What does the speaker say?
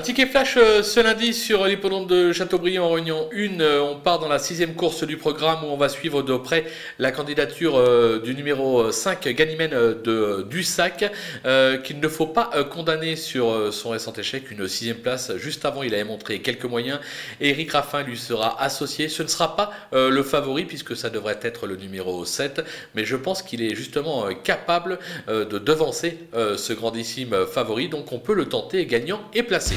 Un ticket flash euh, ce lundi sur l'hippodrome de Châteaubriand en Réunion 1. Euh, on part dans la sixième course du programme où on va suivre de près la candidature euh, du numéro 5, Ganymène de Dussac, qu'il ne faut pas condamner sur son récent échec. Une sixième place, juste avant, il avait montré quelques moyens. Eric Raffin lui sera associé. Ce ne sera pas le favori puisque ça devrait être le numéro 7. Mais je pense qu'il est justement capable de devancer ce grandissime favori. Donc on peut le tenter gagnant et placé.